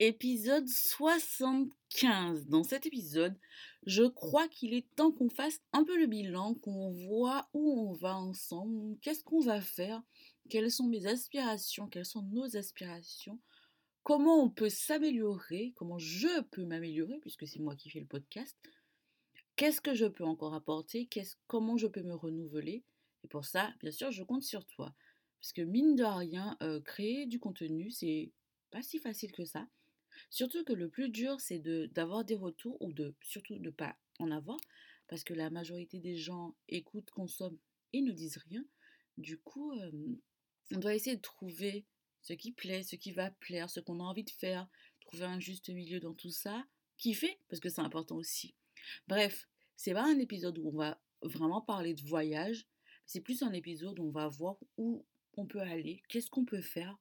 Épisode 75. Dans cet épisode, je crois qu'il est temps qu'on fasse un peu le bilan, qu'on voit où on va ensemble, qu'est-ce qu'on va faire, quelles sont mes aspirations, quelles sont nos aspirations, comment on peut s'améliorer, comment je peux m'améliorer, puisque c'est moi qui fais le podcast, qu'est-ce que je peux encore apporter, comment je peux me renouveler. Et pour ça, bien sûr, je compte sur toi. Parce que mine de rien, euh, créer du contenu, c'est pas si facile que ça. Surtout que le plus dur, c'est d'avoir des retours ou de surtout de ne pas en avoir, parce que la majorité des gens écoutent, consomment et ne disent rien. Du coup, on doit essayer de trouver ce qui plaît, ce qui va plaire, ce qu'on a envie de faire, trouver un juste milieu dans tout ça, kiffer, parce que c'est important aussi. Bref, c'est pas un épisode où on va vraiment parler de voyage, c'est plus un épisode où on va voir où on peut aller, qu'est-ce qu'on peut faire,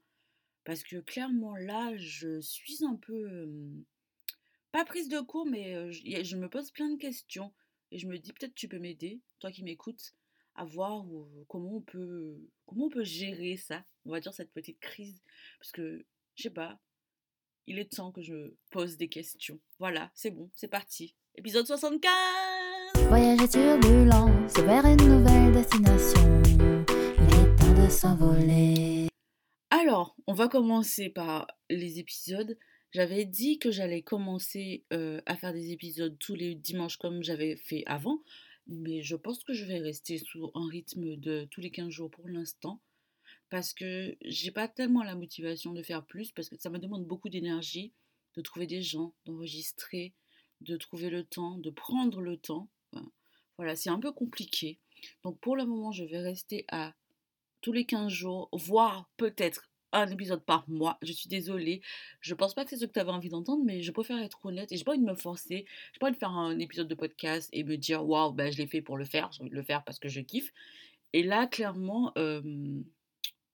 parce que clairement, là, je suis un peu, pas prise de court, mais je, me pose plein de questions. Et je me dis, peut-être tu peux m'aider, toi qui m'écoutes, à voir comment on peut, comment on peut gérer ça, on va dire cette petite crise. Parce que, je sais pas, il est temps que je pose des questions. Voilà, c'est bon, c'est parti. Épisode 75 Voyage turbulent, c'est vers une nouvelle destination. Il est temps de s'envoler. Alors, on va commencer par les épisodes. J'avais dit que j'allais commencer euh, à faire des épisodes tous les dimanches comme j'avais fait avant, mais je pense que je vais rester sur un rythme de tous les 15 jours pour l'instant parce que j'ai pas tellement la motivation de faire plus parce que ça me demande beaucoup d'énergie de trouver des gens, d'enregistrer, de trouver le temps, de prendre le temps. voilà, c'est un peu compliqué. Donc pour le moment, je vais rester à tous les 15 jours, voire peut-être un épisode par mois. Je suis désolée. Je pense pas que c'est ce que tu avais envie d'entendre, mais je préfère être honnête et j'ai pas envie de me forcer. J'ai pas envie de faire un épisode de podcast et me dire waouh, ben, je l'ai fait pour le faire. Le faire parce que je kiffe. Et là, clairement,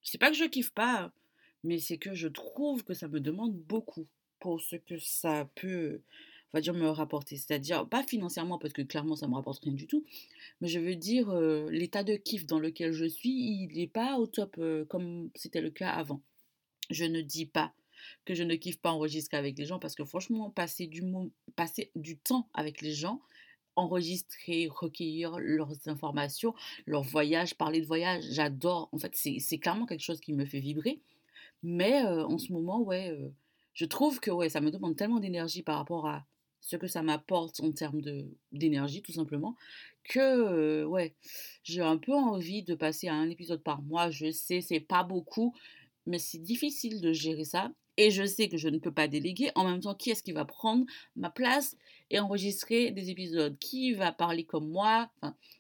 c'est pas que je kiffe pas, mais c'est que je trouve que ça me demande beaucoup pour ce que ça peut on va dire, me rapporter. C'est-à-dire, pas financièrement, parce que clairement, ça me rapporte rien du tout, mais je veux dire, euh, l'état de kiff dans lequel je suis, il n'est pas au top euh, comme c'était le cas avant. Je ne dis pas que je ne kiffe pas enregistrer avec les gens, parce que franchement, passer du, passer du temps avec les gens, enregistrer, recueillir leurs informations, leurs voyages, parler de voyage, j'adore. En fait, c'est clairement quelque chose qui me fait vibrer. Mais euh, en ce moment, ouais, je trouve que ouais, ça me demande tellement d'énergie par rapport à ce que ça m'apporte en termes d'énergie, tout simplement, que ouais, j'ai un peu envie de passer à un épisode par mois. Je sais, c'est pas beaucoup, mais c'est difficile de gérer ça. Et je sais que je ne peux pas déléguer. En même temps, qui est-ce qui va prendre ma place et enregistrer des épisodes? Qui va parler comme moi?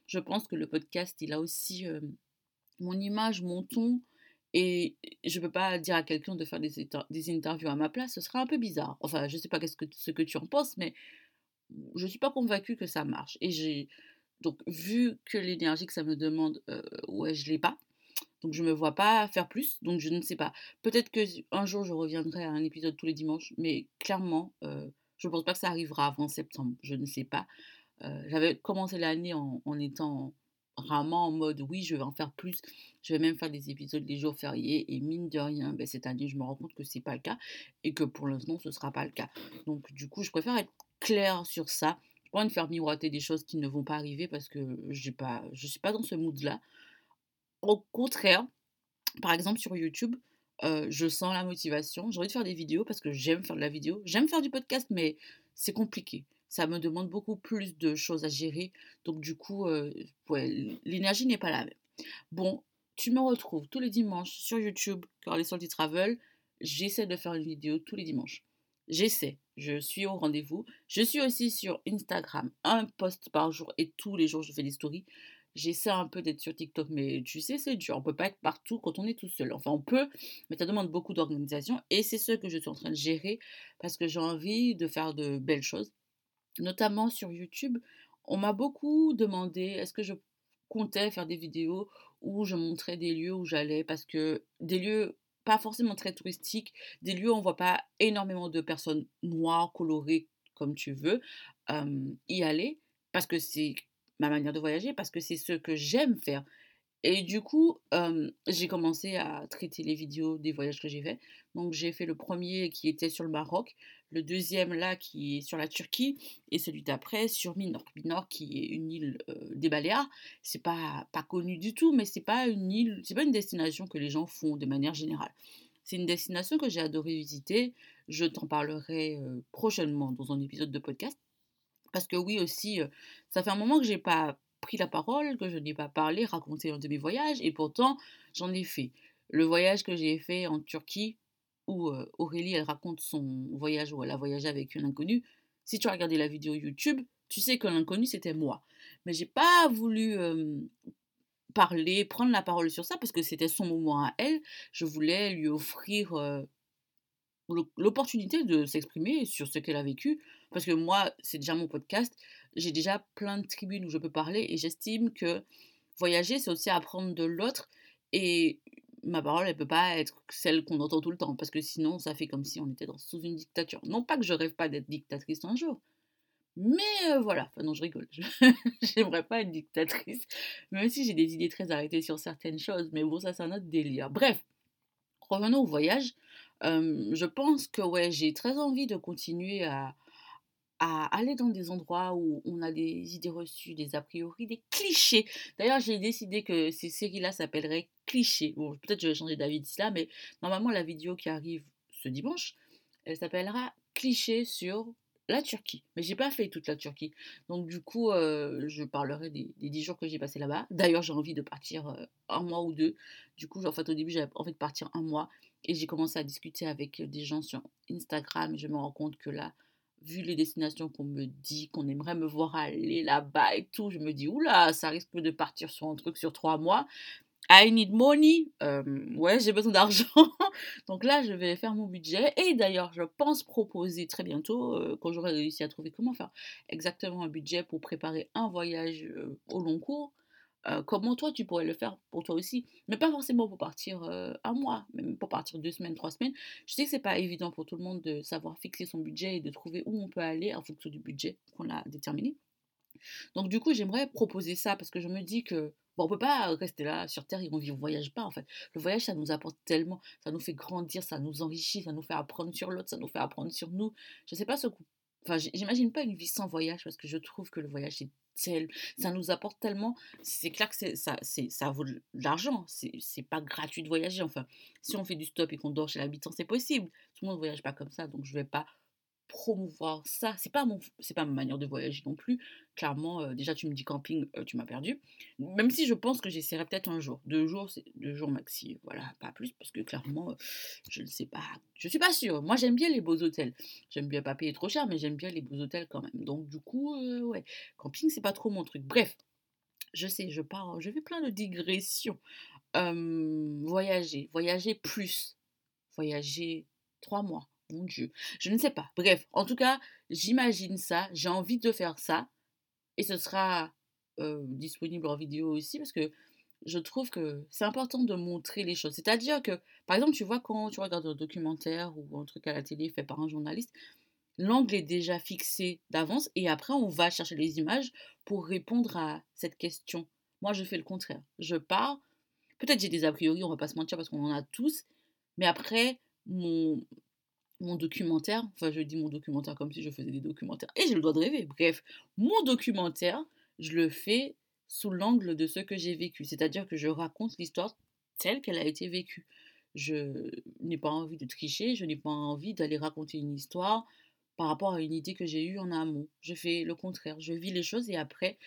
Je pense que le podcast, il a aussi mon image, mon ton, et je ne peux pas dire à quelqu'un de faire des, des, interviews à ma place, ce serait un peu bizarre. Enfin, je ne sais pas ce que, ce que tu en penses, mais je ne suis pas convaincue que ça marche. Et j'ai donc vu que l'énergie que ça me demande, euh, ouais, je l'ai pas. Donc je me vois pas faire plus. Donc je ne sais pas. Peut-être que un jour je reviendrai à un épisode tous les dimanches, mais clairement, je ne pense pas que ça arrivera avant septembre. Je ne sais pas. J'avais commencé l'année en, en étant vraiment en mode oui, je vais en faire plus. Je vais même faire des épisodes les jours fériés. Et mine de rien, ben, cette année, je me rends compte que c'est pas le cas et que pour l'instant, ce sera pas le cas. Donc, du coup, je préfère être claire sur ça. Pas de faire miroiter des choses qui ne vont pas arriver parce que j'ai pas, je suis pas dans ce mood-là. Au contraire, par exemple, sur YouTube, euh, je sens la motivation. J'ai envie de faire des vidéos parce que j'aime faire de la vidéo. J'aime faire du podcast, mais c'est compliqué ça me demande beaucoup plus de choses à gérer. Donc du coup, euh, l'énergie n'est pas la même. Bon, tu me retrouves tous les dimanches sur YouTube, Carly Salty Travel. J'essaie de faire une vidéo tous les dimanches. J'essaie, je suis au rendez-vous. Je suis aussi sur Instagram, un post par jour et tous les jours je fais des stories. J'essaie un peu d'être sur TikTok, mais tu sais, c'est dur. On peut pas être partout quand on est tout seul. Enfin, on peut, mais ça demande beaucoup d'organisation. Et c'est ce que je suis en train de gérer parce que j'ai envie de faire de belles choses. Notamment sur YouTube, on m'a beaucoup demandé est-ce que je comptais faire des vidéos où je montrais des lieux où j'allais? Parce que des lieux pas forcément très touristiques, des lieux où on voit pas énormément de personnes noires, colorées, comme tu veux, y aller parce que c'est ma manière de voyager, parce que c'est ce que j'aime faire. Et du coup, j'ai commencé à traiter les vidéos des voyages que j'ai faits. Donc j'ai fait le premier qui était sur le Maroc, le deuxième là qui est sur la Turquie, et celui d'après sur Minorque. Minorque qui est une île des Baléares. C'est pas, pas connu du tout, mais c'est pas une île, c'est pas une destination que les gens font de manière générale. C'est une destination que j'ai adoré visiter. Je t'en parlerai prochainement dans un épisode de podcast. Parce que oui aussi, ça fait un moment que j'ai pas pris la parole, que je n'ai pas parlé, raconté un de mes voyages, et pourtant j'en ai fait. Le voyage que j'ai fait en Turquie, où Aurélie elle raconte son voyage où elle a voyagé avec une inconnue. Si tu as regardé la vidéo YouTube, tu sais que l'inconnu c'était moi. Mais j'ai pas voulu parler, prendre la parole sur ça parce que c'était son moment à elle. Je voulais lui offrir l'opportunité de s'exprimer sur ce qu'elle a vécu. Parce que moi, c'est déjà mon podcast. J'ai déjà plein de tribunes où je peux parler et j'estime que voyager, c'est aussi apprendre de l'autre. Et ma parole, elle peut pas être celle qu'on entend tout le temps. Parce que sinon, ça fait comme si on était dans, sous une dictature. Non pas que je rêve pas d'être dictatrice un jour. Mais voilà, enfin non, je rigole. J'aimerais pas être dictatrice. Même si j'ai des idées très arrêtées sur certaines choses. Mais bon, ça, c'est un autre délire. Bref, revenons au voyage je pense que ouais, j'ai très envie de continuer à, à aller dans des endroits où on a des idées reçues, des a priori, des clichés. D'ailleurs, j'ai décidé que ces séries-là s'appelleraient clichés. Bon, peut-être je vais changer d'avis d'ici là, mais normalement, la vidéo qui arrive ce dimanche, elle s'appellera clichés sur la Turquie. Mais j'ai pas fait toute la Turquie. Donc du coup, je parlerai des, des 10 jours que j'ai passé là-bas. D'ailleurs, j'ai envie de partir un mois ou deux. Du coup, en fait, au début, j'avais envie de partir un mois. Et j'ai commencé à discuter avec des gens sur Instagram. Et je me rends compte que là, vu les destinations qu'on me dit, qu'on aimerait me voir aller là-bas et tout, je me dis, oula, ça risque de partir sur un truc sur trois mois. I need money. ouais, j'ai besoin d'argent. Donc là, je vais faire mon budget. Et d'ailleurs, je pense proposer très bientôt, quand j'aurai réussi à trouver comment faire exactement un budget pour préparer un voyage au long cours, comment toi tu pourrais le faire pour toi aussi? Mais pas forcément pour partir un mois, même pour partir deux semaines, trois semaines. Je sais que c'est pas évident pour tout le monde de savoir fixer son budget et de trouver où on peut aller en fonction du budget qu'on a déterminé. Donc du coup, j'aimerais proposer ça parce que je me dis que bon, on peut pas rester là sur Terre et on ne voyage pas en fait. Le voyage, ça nous apporte tellement, ça nous fait grandir, ça nous enrichit, ça nous fait apprendre sur l'autre, ça nous fait apprendre sur nous. Je sais pas ce Enfin, j'imagine pas une vie sans voyage parce que je trouve que le voyage ça nous apporte tellement. C'est clair que ça, ça vaut de l'argent. C'est pas gratuit de voyager. Enfin, si on fait du stop et qu'on dort chez l'habitant, c'est possible. Tout le monde ne voyage pas comme ça, donc je vais pas promouvoir ça. C'est pas mon, c'est pas ma manière de voyager non plus. Clairement, euh, déjà tu me dis camping, euh, tu m'as perdu. Même si je pense que j'essaierai peut-être un jour, deux jours, c'est deux jours maxi, voilà, pas plus parce que clairement, euh, je ne sais pas, je suis pas sûre. Moi j'aime bien les beaux hôtels. J'aime bien pas payer trop cher, mais j'aime bien les beaux hôtels quand même. Donc du coup, ouais, camping c'est pas trop mon truc. Bref, je sais, je pars, je fais plein de digressions. voyager, voyager plus, voyager trois mois mon Dieu, je ne sais pas. Bref, en tout cas, j'imagine ça, j'ai envie de faire ça, et ce sera disponible en vidéo aussi, parce que je trouve que c'est important de montrer les choses. C'est-à-dire que, par exemple, tu vois, quand tu regardes un documentaire ou un truc à la télé fait par un journaliste, l'angle est déjà fixé d'avance, et après, on va chercher les images pour répondre à cette question. Moi, je fais le contraire. Je pars, peut-être j'ai des a priori, on va pas se mentir parce qu'on en a tous, mais après, mon, mon documentaire, enfin je dis mon documentaire comme si je faisais des documentaires, et j'ai le droit de rêver, bref, mon documentaire, je le fais sous l'angle de ce que j'ai vécu, c'est-à-dire que je raconte l'histoire telle qu'elle a été vécue. Je n'ai pas envie de tricher, je n'ai pas envie d'aller raconter une histoire par rapport à une idée que j'ai eue en amont. Je fais le contraire, je vis les choses et après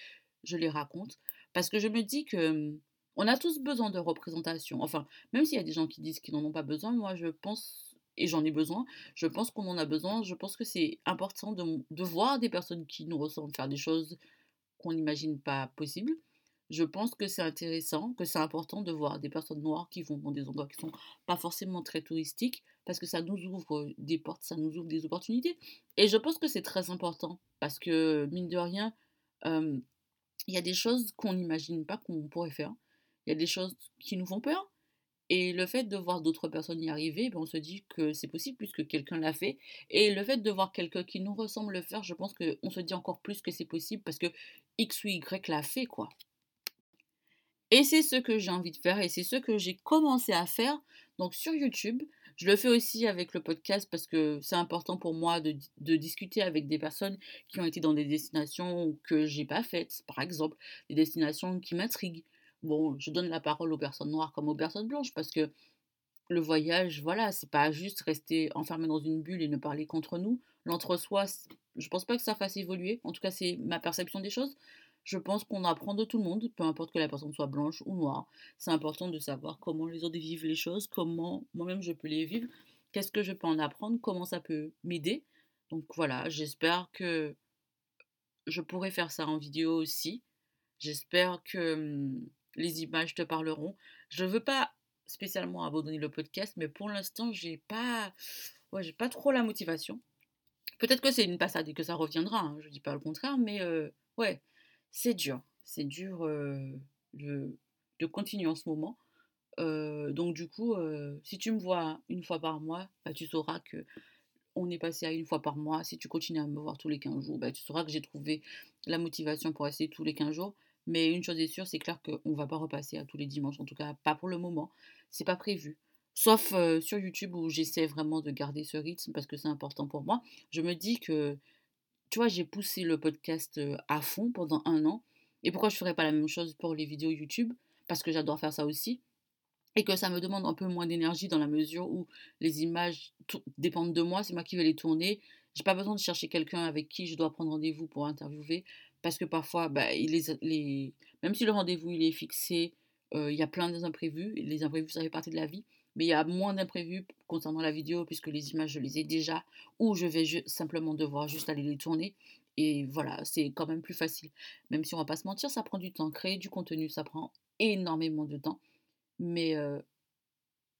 je les raconte parce que je me dis que hum, on a tous besoin de représentation. Enfin, même s'il y a des gens qui disent qu'ils n'en ont pas besoin, moi je pense et j'en ai besoin. Je pense qu'on en a besoin. Je pense que c'est important de, voir des personnes qui nous ressemblent faire des choses qu'on n'imagine pas possibles. je pense que c'est intéressant, que c'est important de voir des personnes noires qui vont dans des endroits qui sont pas forcément très touristiques, parce que ça nous ouvre des portes, ça nous ouvre des opportunités. Et je pense que c'est très important, parce que, mine de rien, il y a des choses qu'on n'imagine pas qu'on pourrait faire. Il y a des choses qui nous font peur. Et le fait de voir d'autres personnes y arriver, ben on se dit que c'est possible puisque quelqu'un l'a fait. Et le fait de voir quelqu'un qui nous ressemble le faire, je pense qu'on se dit encore plus que c'est possible parce que X ou Y l'a fait, quoi. Et c'est ce que j'ai envie de faire et c'est ce que j'ai commencé à faire. Donc sur YouTube, je le fais aussi avec le podcast parce que c'est important pour moi de, de, discuter avec des personnes qui ont été dans des destinations que j'ai pas faites, par exemple, des destinations qui m'intriguent. Bon, je donne la parole aux personnes noires comme aux personnes blanches parce que le voyage, voilà, c'est pas juste rester enfermé dans une bulle et ne parler qu'entre nous. L'entre-soi, je pense pas que ça fasse évoluer. En tout cas, c'est ma perception des choses. Je pense qu'on apprend de tout le monde, peu importe que la personne soit blanche ou noire. C'est important de savoir comment les autres vivent les choses, comment moi-même je peux les vivre, qu'est-ce que je peux en apprendre, comment ça peut m'aider. Donc voilà, j'espère que je pourrai faire ça en vidéo aussi. J'espère que hum, les images te parleront. Je ne veux pas spécialement abandonner le podcast, mais pour l'instant, j'ai pas, ouais, j'ai pas trop la motivation. Peut-être que c'est une passade et que ça reviendra, hein, je dis pas le contraire, mais euh, ouais, c'est dur. C'est dur de, de, continuer en ce moment. donc du coup, si tu me vois une fois par mois, bah, tu sauras que on est passé à une fois par mois. Si tu continues à me voir tous les 15 jours, bah, tu sauras que j'ai trouvé la motivation pour rester tous les 15 jours. Mais une chose est sûre, c'est clair qu'on ne va pas repasser à tous les dimanches, en tout cas pas pour le moment. C'est pas prévu. Sauf sur YouTube où j'essaie vraiment de garder ce rythme parce que c'est important pour moi. Je me dis que tu vois, j'ai poussé le podcast à fond pendant un an. Et pourquoi je ne ferais pas la même chose pour les vidéos YouTube? Parce que j'adore faire ça aussi. Et que ça me demande un peu moins d'énergie dans la mesure où les images dépendent de moi, c'est moi qui vais les tourner. J'ai pas besoin de chercher quelqu'un avec qui je dois prendre rendez-vous pour interviewer. Parce que parfois, bah, les, même si le rendez-vous il est fixé, il y a plein d'imprévus. Les imprévus, ça fait partie de la vie mais il y a moins d'imprévus concernant la vidéo puisque les images je les ai déjà ou je vais simplement devoir juste aller les tourner et voilà c'est quand même plus facile même si on va pas se mentir ça prend du temps créer du contenu ça prend énormément de temps mais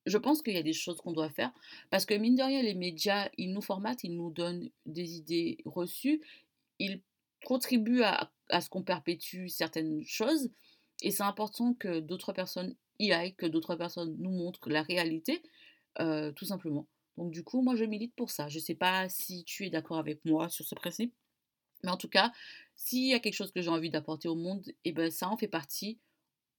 je pense qu'il y a des choses qu'on doit faire parce que mine de rien les médias ils nous formatent ils nous donnent des idées reçues ils contribuent à, à ce qu'on perpétue certaines choses et c'est important que d'autres personnes y aillent, que d'autres personnes nous montrent la réalité, tout simplement. Donc du coup, moi je milite pour ça. Je ne sais pas si tu es d'accord avec moi sur ce principe, mais en tout cas, s'il y a quelque chose que j'ai envie d'apporter au monde, et eh ben ça en fait partie,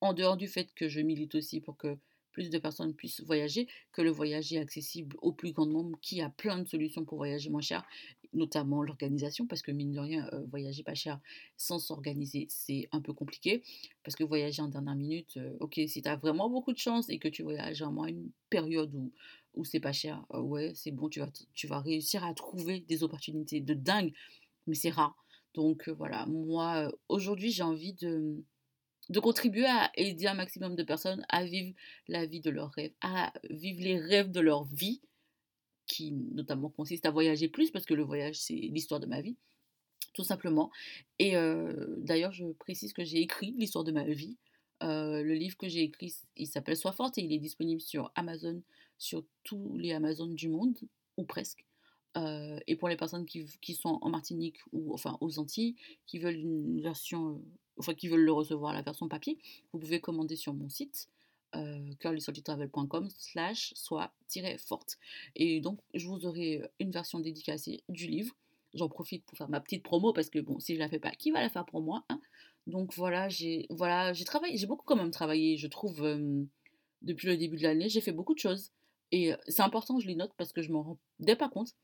en dehors du fait que je milite aussi pour que plus de personnes puissent voyager, que le voyage est accessible au plus grand nombre, qui a plein de solutions pour voyager moins cher, notamment l'organisation, parce que mine de rien, voyager pas cher sans s'organiser, c'est un peu compliqué, parce que voyager en dernière minute, ok, si tu as vraiment beaucoup de chance et que tu voyages à moins une période où, où c'est pas cher, ouais, c'est bon, tu vas, tu vas réussir à trouver des opportunités de dingue, mais c'est rare. Donc voilà, moi, aujourd'hui, j'ai envie de de contribuer à aider un maximum de personnes à vivre la vie de leurs rêves, à vivre les rêves de leur vie, qui notamment consiste à voyager plus, parce que le voyage, c'est l'histoire de ma vie, tout simplement. Et d'ailleurs, je précise que j'ai écrit l'histoire de ma vie. le livre que j'ai écrit, il s'appelle Sois forte et il est disponible sur Amazon, sur tous les Amazones du monde, ou presque. et pour les personnes qui, qui, sont en Martinique ou enfin aux Antilles, qui veulent une version enfin qui veulent le recevoir la version papier, vous pouvez commander sur mon site euh, slash soit-forte. Et donc, je vous aurai une version dédicacée du livre. J'en profite pour faire ma petite promo parce que bon, si je la fais pas, qui va la faire pour moi hein? Donc voilà, j'ai voilà, j'ai travaillé, j'ai beaucoup quand même travaillé, je trouve, euh, depuis le début de l'année. J'ai fait beaucoup de choses. Et euh, c'est important, je les note parce que je m'en rendais pas compte.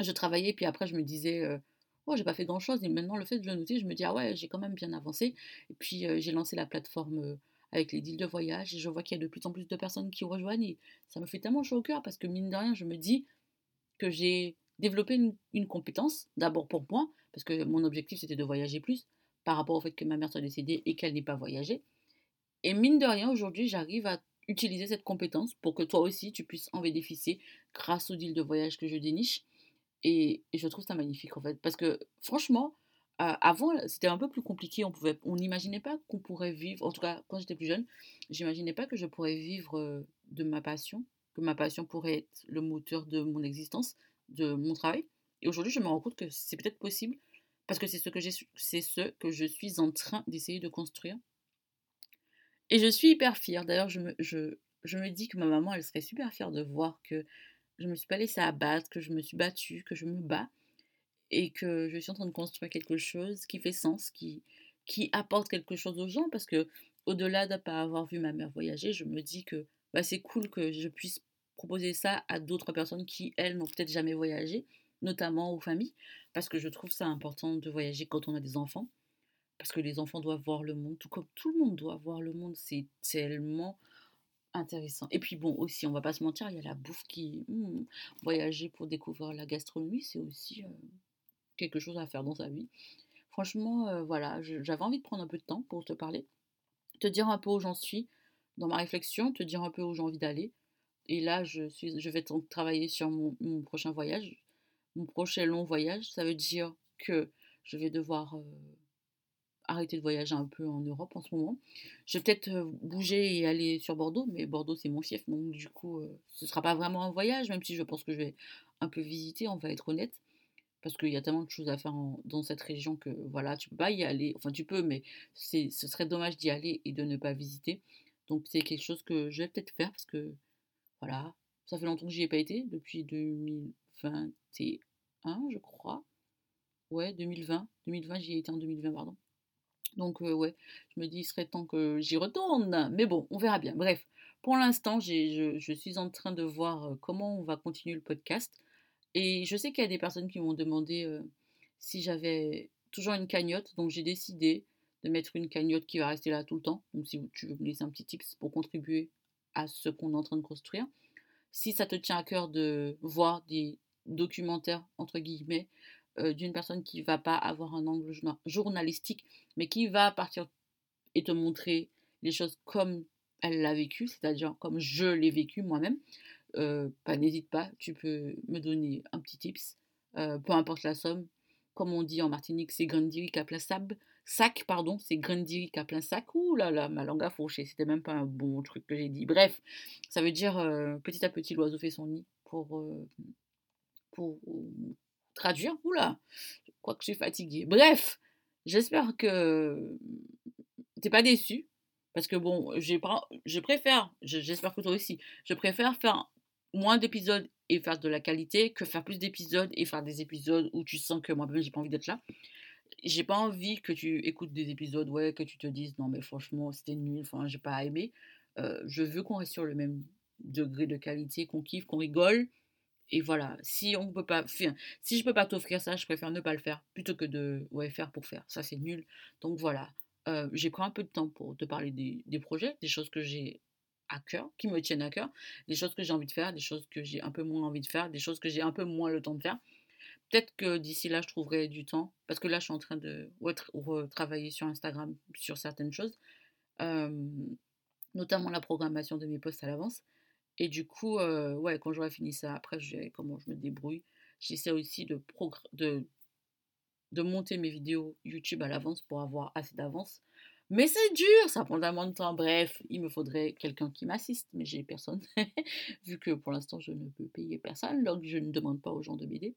Je travaillais, puis après, je me disais, euh, oh, j'ai pas fait grand chose. Et maintenant, le fait de le noter, je me dis, ah ouais, j'ai quand même bien avancé. Et puis, j'ai lancé la plateforme avec les deals de voyage et je vois qu'il y a de plus en plus de personnes qui rejoignent. Et ça me fait tellement chaud au cœur parce que, mine de rien, je me dis que j'ai développé une, compétence, d'abord pour moi, parce que mon objectif c'était de voyager plus par rapport au fait que ma mère soit décédée et qu'elle n'ait pas voyagé. Et mine de rien, aujourd'hui, j'arrive à utiliser cette compétence pour que toi aussi tu puisses en bénéficier grâce aux deals de voyage que je déniche. Et, je trouve ça magnifique en fait. Parce que franchement, avant, c'était un peu plus compliqué. On pouvait, on n'imaginait pas qu'on pourrait vivre. En tout cas, quand j'étais plus jeune, j'imaginais pas que je pourrais vivre de ma passion, que ma passion pourrait être le moteur de mon existence, de mon travail. Et aujourd'hui, je me rends compte que c'est peut-être possible parce que c'est ce que j'ai, c'est ce que je suis en train d'essayer de construire. Et je suis hyper fière. D'ailleurs, je me, je, je me dis que ma maman, elle serait super fière de voir que je me suis pas laissée abattre, que je me suis battue, que je me bats et que je suis en train de construire quelque chose qui fait sens, qui, qui apporte quelque chose aux gens parce que au-delà de ne pas avoir vu ma mère voyager, je me dis que bah, c'est cool que je puisse proposer ça à d'autres personnes qui, elles, n'ont peut-être jamais voyagé, notamment aux familles, parce que je trouve ça important de voyager quand on a des enfants, parce que les enfants doivent voir le monde, tout comme tout le monde doit voir le monde, c'est tellement intéressant. Et puis bon, aussi, on va pas se mentir, il y a la bouffe qui... Hmm, voyager pour découvrir la gastronomie, c'est aussi euh, quelque chose à faire dans sa vie. Franchement, euh, voilà, j'avais envie de prendre un peu de temps pour te parler, te dire un peu où j'en suis dans ma réflexion, te dire un peu où j'ai envie d'aller. Et là, je, suis, je vais travailler sur mon, prochain voyage, mon prochain long voyage. Ça veut dire que je vais devoir euh, arrêter de voyager un peu en Europe en ce moment. Je vais peut-être euh, bouger et aller sur Bordeaux, mais Bordeaux c'est mon fief, donc du coup, ce ne sera pas vraiment un voyage, même si je pense que je vais un peu visiter, on va être honnête parce qu'il y a tellement de choses à faire dans cette région que voilà, tu peux pas y aller. Enfin, tu peux, mais ce serait dommage d'y aller et de ne pas visiter. Donc, c'est quelque chose que je vais peut-être faire parce que voilà, ça fait longtemps que j'y ai pas été, depuis 2021, je crois. Ouais, 2020. 2020, j'y ai été en 2020, pardon. Donc, euh, ouais, je me dis, il serait temps que j'y retourne. Mais bon, on verra bien. Bref, pour l'instant, je, suis en train de voir euh, comment on va continuer le podcast. Et je sais qu'il y a des personnes qui m'ont demandé si j'avais toujours une cagnotte. Donc j'ai décidé de mettre une cagnotte qui va rester là tout le temps. Donc si tu veux me laisser un petit tips pour contribuer à ce qu'on est en train de construire. Si ça te tient à cœur de voir des documentaires, entre guillemets, d'une personne qui va pas avoir un angle journalistique, mais qui va partir et te montrer les choses comme elle l'a vécu, c'est-à-dire comme je l'ai vécu moi-même, bah, n'hésite pas, tu peux me donner un petit tips, peu importe la somme. Comme on dit en Martinique, c'est Grandiric à plein. Sac, pardon, c'est à plein sac. Ouh là là, ma langue a fauché, c'était même pas un bon truc que j'ai dit. Bref, ça veut dire petit à petit, l'oiseau fait son nid pour, pour traduire. Ouh là, je crois que je suis fatiguée. Bref, j'espère que t'es pas déçu. Parce que bon, je préfère, j'espère que toi aussi, je préfère faire moins d'épisodes et faire de la qualité que faire plus d'épisodes et faire des épisodes où tu sens que moi-même j'ai pas envie d'être là. J'ai pas envie que tu écoutes des épisodes, ouais, que tu te dises non mais franchement c'était nul, enfin j'ai pas aimé. Euh, je veux qu'on reste sur le même degré de qualité, qu'on kiffe, qu'on rigole. Et voilà, si on peut pas, si je peux pas t'offrir ça, je préfère ne pas le faire plutôt que de ouais, faire pour faire. Ça c'est nul. Donc voilà, euh, j'ai pris un peu de temps pour te parler des projets, des choses que j'ai à cœur, qui me tiennent à cœur, des choses que j'ai envie de faire, des choses que j'ai un peu moins envie de faire, des choses que j'ai un peu moins le temps de faire. Peut-être que d'ici là, je trouverai du temps, parce que là, je suis en train de retravailler sur Instagram sur certaines choses, notamment la programmation de mes posts à l'avance. Et du coup, ouais, quand j'aurai fini ça, après, je verrai comment je me débrouille. J'essaie aussi de, de, de monter mes vidéos YouTube à l'avance pour avoir assez d'avance mais c'est dur, ça prend tellement de temps. Bref, il me faudrait quelqu'un qui m'assiste, mais j'ai personne. Vu que pour l'instant, je ne peux payer personne, donc je ne demande pas aux gens de m'aider.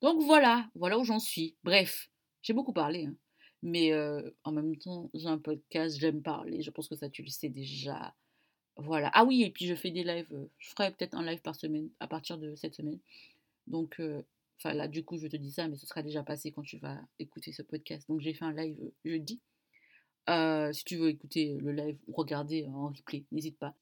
Donc voilà, voilà où j'en suis. Bref, j'ai beaucoup parlé. Hein. Mais euh, en même temps, j'ai un podcast, j'aime parler. Je pense que ça, tu le sais déjà. Voilà. Ah oui, et puis je fais des lives. Euh, je ferai peut-être un live par semaine à partir de cette semaine. Donc, euh, enfin là, du coup, je te dis ça, mais ce sera déjà passé quand tu vas écouter ce podcast. Donc, j'ai fait un live jeudi. Euh, si tu veux écouter le live ou regarder en replay, n'hésite pas.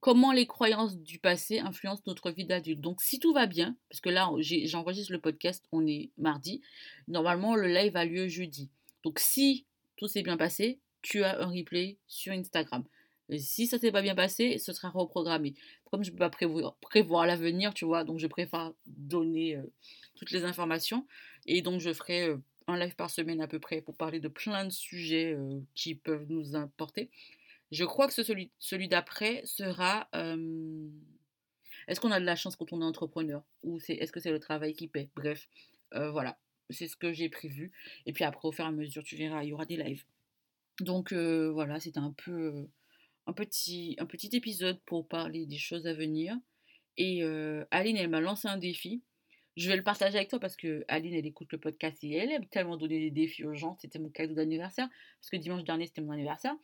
Comment les croyances du passé influencent notre vie d'adulte? Donc si tout va bien, parce que là j'enregistre le podcast, on est mardi, normalement le live a lieu jeudi. Donc si tout s'est bien passé, tu as un replay sur Instagram. Si ça s'est pas bien passé, ce sera reprogrammé. Comme je ne peux pas prévoir, prévoir l'avenir, tu vois, donc je préfère donner euh, toutes les informations. Et donc je ferai euh, un live par semaine à peu près pour parler de plein de sujets euh, qui peuvent nous importer. Je crois que ce, celui, celui d'après sera est-ce qu'on a de la chance quand on est entrepreneur? Ou c'est, est-ce que c'est le travail qui paie? Bref, euh, voilà. c'est ce que j'ai prévu. Et puis après, au fur et à mesure, tu verras, il y aura des lives. Donc euh, voilà, c'était un peu un petit, un petit épisode pour parler des choses à venir. Et Aline, elle m'a lancé un défi. Je vais le partager avec toi parce que Aline, elle écoute le podcast et elle aime tellement donner des défis aux gens. C'était mon cadeau d'anniversaire parce que dimanche dernier, c'était mon anniversaire.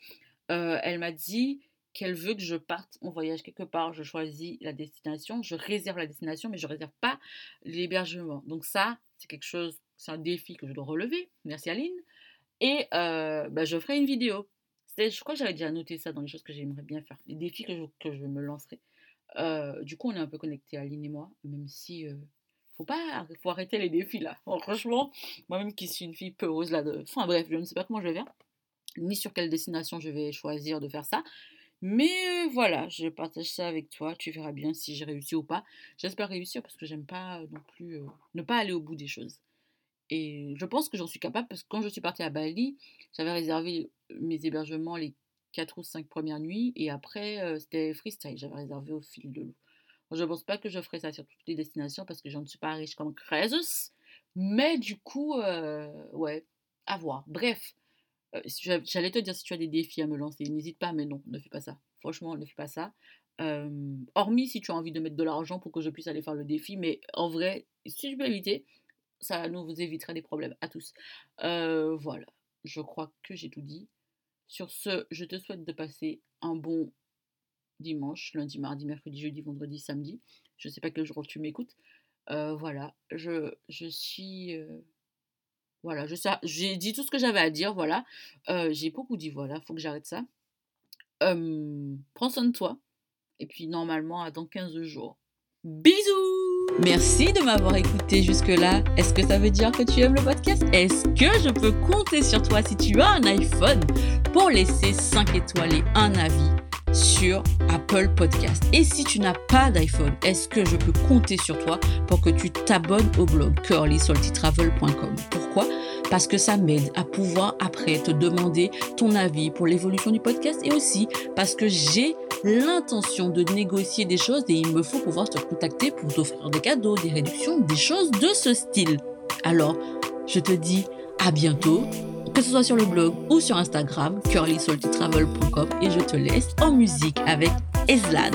elle m'a dit qu'elle veut que je parte en voyage quelque part. Je choisis la destination, je réserve la destination, mais je ne réserve pas l'hébergement. Donc ça, c'est quelque chose, c'est un défi que je dois relever. Merci Aline. Et euh, bah, je ferai une vidéo. Je crois que j'avais déjà noté ça dans les choses que j'aimerais bien faire, les défis que je, me lancerai. Euh, du coup, on est un peu connectés, Aline et moi, même si euh, faut pas, faut arrêter les défis là. franchement, moi-même qui suis une fille peureuse là, de... enfin bref, je ne sais pas comment je vais faire, ni sur quelle destination je vais choisir de faire ça. Mais voilà, je partage ça avec toi. Tu verras bien si j'ai réussi ou pas. J'espère réussir parce que j'aime pas non plus ne pas aller au bout des choses. Et je pense que j'en suis capable parce que quand je suis partie à Bali, j'avais réservé mes hébergements les 4 ou 5 premières nuits et après c'était freestyle, j'avais réservé au fil de l'eau. Je ne pense pas que je ferai ça sur toutes les destinations parce que je ne suis pas riche comme Crésus. Mais du coup, ouais, à voir. Bref, j'allais te dire si tu as des défis à me lancer, n'hésite pas, mais non, ne fais pas ça. Franchement, ne fais pas ça. hormis si tu as envie de mettre de l'argent pour que je puisse aller faire le défi, mais en vrai, si je peux éviter, ça nous vous éviterait des problèmes à tous. voilà, je crois que j'ai tout dit. Sur ce, je te souhaite de passer un bon dimanche, lundi, mardi, mercredi, jeudi, vendredi, samedi. Je ne sais pas quel jour tu m'écoutes. voilà, je, je suis voilà, j'ai dit tout ce que j'avais à dire, voilà. j'ai beaucoup dit, voilà, faut que j'arrête ça. prends soin de toi. Et puis normalement, à dans 15 jours. Bisous Merci de m'avoir écouté jusque-là. Est-ce que ça veut dire que tu aimes le podcast? Est-ce que je peux compter sur toi si tu as un iPhone? Pour laisser 5 étoiles et un avis sur Apple Podcast. Et si tu n'as pas d'iPhone, est-ce que je peux compter sur toi pour que tu t'abonnes au blog curlysaltytravel.com Pourquoi? Parce que ça m'aide à pouvoir après te demander ton avis pour l'évolution du podcast et aussi parce que j'ai l'intention de négocier des choses et il me faut pouvoir te contacter pour t'offrir des cadeaux, des réductions, des choses de ce style. Alors, je te dis à bientôt que ce soit sur le blog ou sur Instagram, curlysaltytravel.com et je te laisse en musique avec Eslan.